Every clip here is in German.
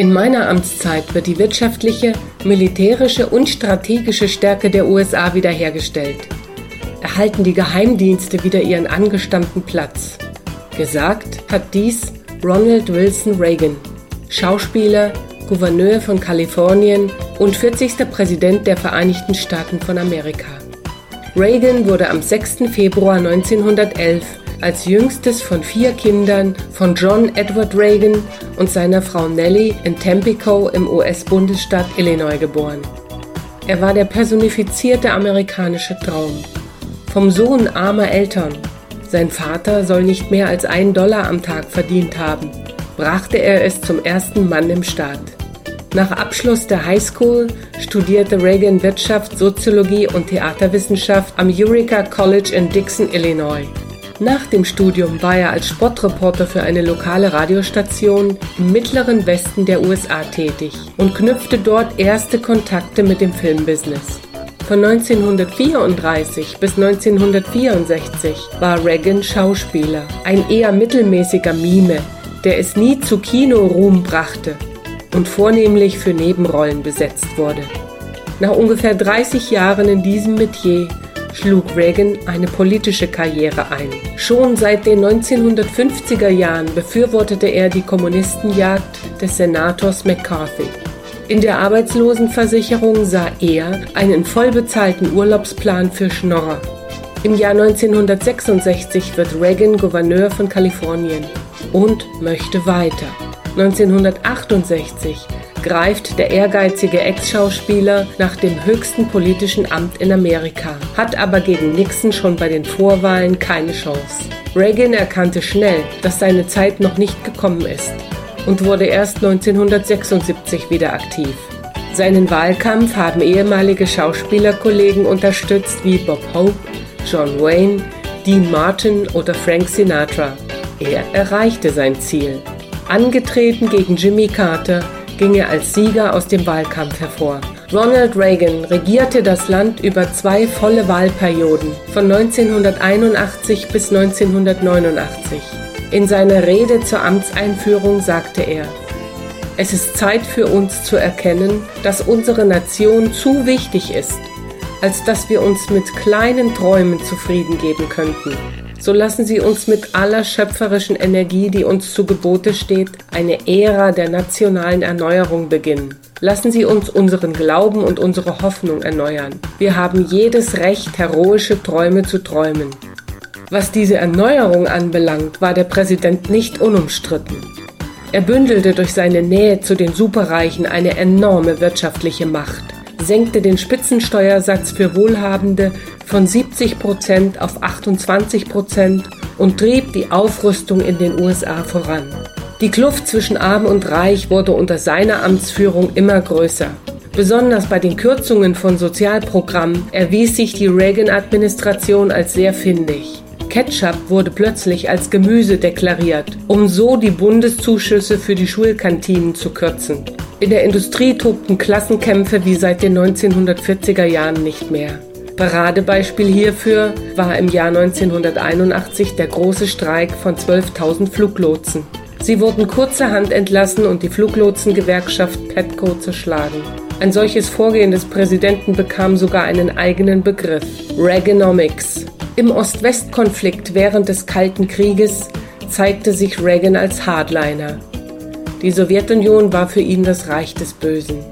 In meiner Amtszeit wird die wirtschaftliche, militärische und strategische Stärke der USA wiederhergestellt. Erhalten die Geheimdienste wieder ihren angestammten Platz. Gesagt hat dies Ronald Wilson Reagan, Schauspieler, Gouverneur von Kalifornien und 40. Präsident der Vereinigten Staaten von Amerika. Reagan wurde am 6. Februar 1911 als jüngstes von vier Kindern von John Edward Reagan und seiner Frau Nellie in Tampico im US-Bundesstaat Illinois geboren. Er war der personifizierte amerikanische Traum. Vom Sohn armer Eltern, sein Vater soll nicht mehr als einen Dollar am Tag verdient haben, brachte er es zum ersten Mann im Staat. Nach Abschluss der High School studierte Reagan Wirtschaft, Soziologie und Theaterwissenschaft am Eureka College in Dixon, Illinois. Nach dem Studium war er als Sportreporter für eine lokale Radiostation im mittleren Westen der USA tätig und knüpfte dort erste Kontakte mit dem Filmbusiness. Von 1934 bis 1964 war Reagan Schauspieler, ein eher mittelmäßiger Mime, der es nie zu Kinoruhm brachte und vornehmlich für Nebenrollen besetzt wurde. Nach ungefähr 30 Jahren in diesem Metier schlug Reagan eine politische Karriere ein. Schon seit den 1950er Jahren befürwortete er die Kommunistenjagd des Senators McCarthy. In der Arbeitslosenversicherung sah er einen vollbezahlten Urlaubsplan für Schnorrer. Im Jahr 1966 wird Reagan Gouverneur von Kalifornien und möchte weiter. 1968 greift der ehrgeizige Ex-Schauspieler nach dem höchsten politischen Amt in Amerika, hat aber gegen Nixon schon bei den Vorwahlen keine Chance. Reagan erkannte schnell, dass seine Zeit noch nicht gekommen ist und wurde erst 1976 wieder aktiv. Seinen Wahlkampf haben ehemalige Schauspielerkollegen unterstützt wie Bob Hope, John Wayne, Dean Martin oder Frank Sinatra. Er erreichte sein Ziel. Angetreten gegen Jimmy Carter ging er als Sieger aus dem Wahlkampf hervor. Ronald Reagan regierte das Land über zwei volle Wahlperioden von 1981 bis 1989. In seiner Rede zur Amtseinführung sagte er, es ist Zeit für uns zu erkennen, dass unsere Nation zu wichtig ist, als dass wir uns mit kleinen Träumen zufrieden geben könnten so lassen Sie uns mit aller schöpferischen Energie, die uns zu Gebote steht, eine Ära der nationalen Erneuerung beginnen. Lassen Sie uns unseren Glauben und unsere Hoffnung erneuern. Wir haben jedes Recht, heroische Träume zu träumen. Was diese Erneuerung anbelangt, war der Präsident nicht unumstritten. Er bündelte durch seine Nähe zu den Superreichen eine enorme wirtschaftliche Macht senkte den Spitzensteuersatz für Wohlhabende von 70 Prozent auf 28 Prozent und trieb die Aufrüstung in den USA voran. Die Kluft zwischen Arm und Reich wurde unter seiner Amtsführung immer größer. Besonders bei den Kürzungen von Sozialprogrammen erwies sich die Reagan-Administration als sehr findig. Ketchup wurde plötzlich als Gemüse deklariert, um so die Bundeszuschüsse für die Schulkantinen zu kürzen. In der Industrie tobten Klassenkämpfe wie seit den 1940er Jahren nicht mehr. Paradebeispiel hierfür war im Jahr 1981 der große Streik von 12.000 Fluglotsen. Sie wurden kurzerhand entlassen und die Fluglotsengewerkschaft Petco zerschlagen. Ein solches Vorgehen des Präsidenten bekam sogar einen eigenen Begriff, Reaganomics. Im Ost-West-Konflikt während des Kalten Krieges zeigte sich Reagan als Hardliner. Die Sowjetunion war für ihn das Reich des Bösen.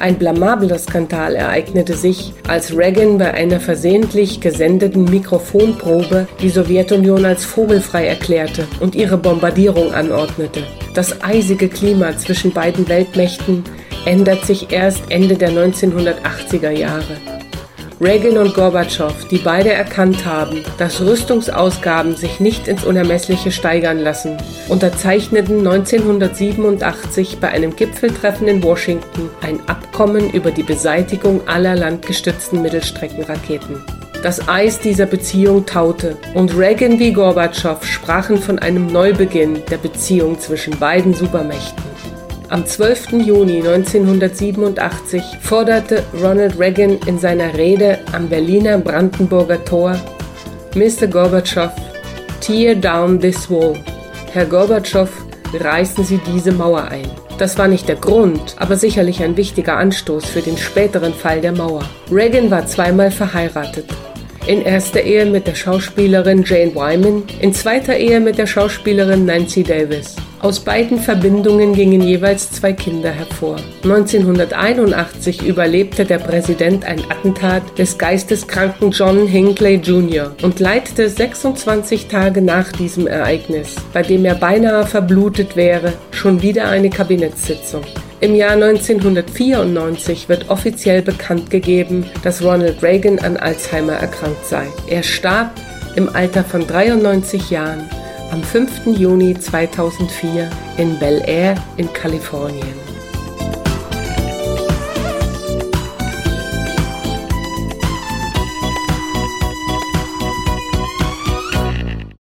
Ein blamabler Skandal ereignete sich, als Reagan bei einer versehentlich gesendeten Mikrofonprobe die Sowjetunion als vogelfrei erklärte und ihre Bombardierung anordnete. Das eisige Klima zwischen beiden Weltmächten ändert sich erst Ende der 1980er Jahre. Reagan und Gorbatschow, die beide erkannt haben, dass Rüstungsausgaben sich nicht ins Unermessliche steigern lassen, unterzeichneten 1987 bei einem Gipfeltreffen in Washington ein Abkommen über die Beseitigung aller landgestützten Mittelstreckenraketen. Das Eis dieser Beziehung taute und Reagan wie Gorbatschow sprachen von einem Neubeginn der Beziehung zwischen beiden Supermächten. Am 12. Juni 1987 forderte Ronald Reagan in seiner Rede am Berliner Brandenburger Tor Mr. Gorbatschow, tear down this wall. Herr Gorbatschow, reißen Sie diese Mauer ein. Das war nicht der Grund, aber sicherlich ein wichtiger Anstoß für den späteren Fall der Mauer. Reagan war zweimal verheiratet. In erster Ehe mit der Schauspielerin Jane Wyman, in zweiter Ehe mit der Schauspielerin Nancy Davis. Aus beiden Verbindungen gingen jeweils zwei Kinder hervor. 1981 überlebte der Präsident ein Attentat des geisteskranken John Hinckley Jr. und leitete 26 Tage nach diesem Ereignis, bei dem er beinahe verblutet wäre, schon wieder eine Kabinettssitzung. Im Jahr 1994 wird offiziell bekannt gegeben, dass Ronald Reagan an Alzheimer erkrankt sei. Er starb im Alter von 93 Jahren am 5. Juni 2004 in Bel Air in Kalifornien.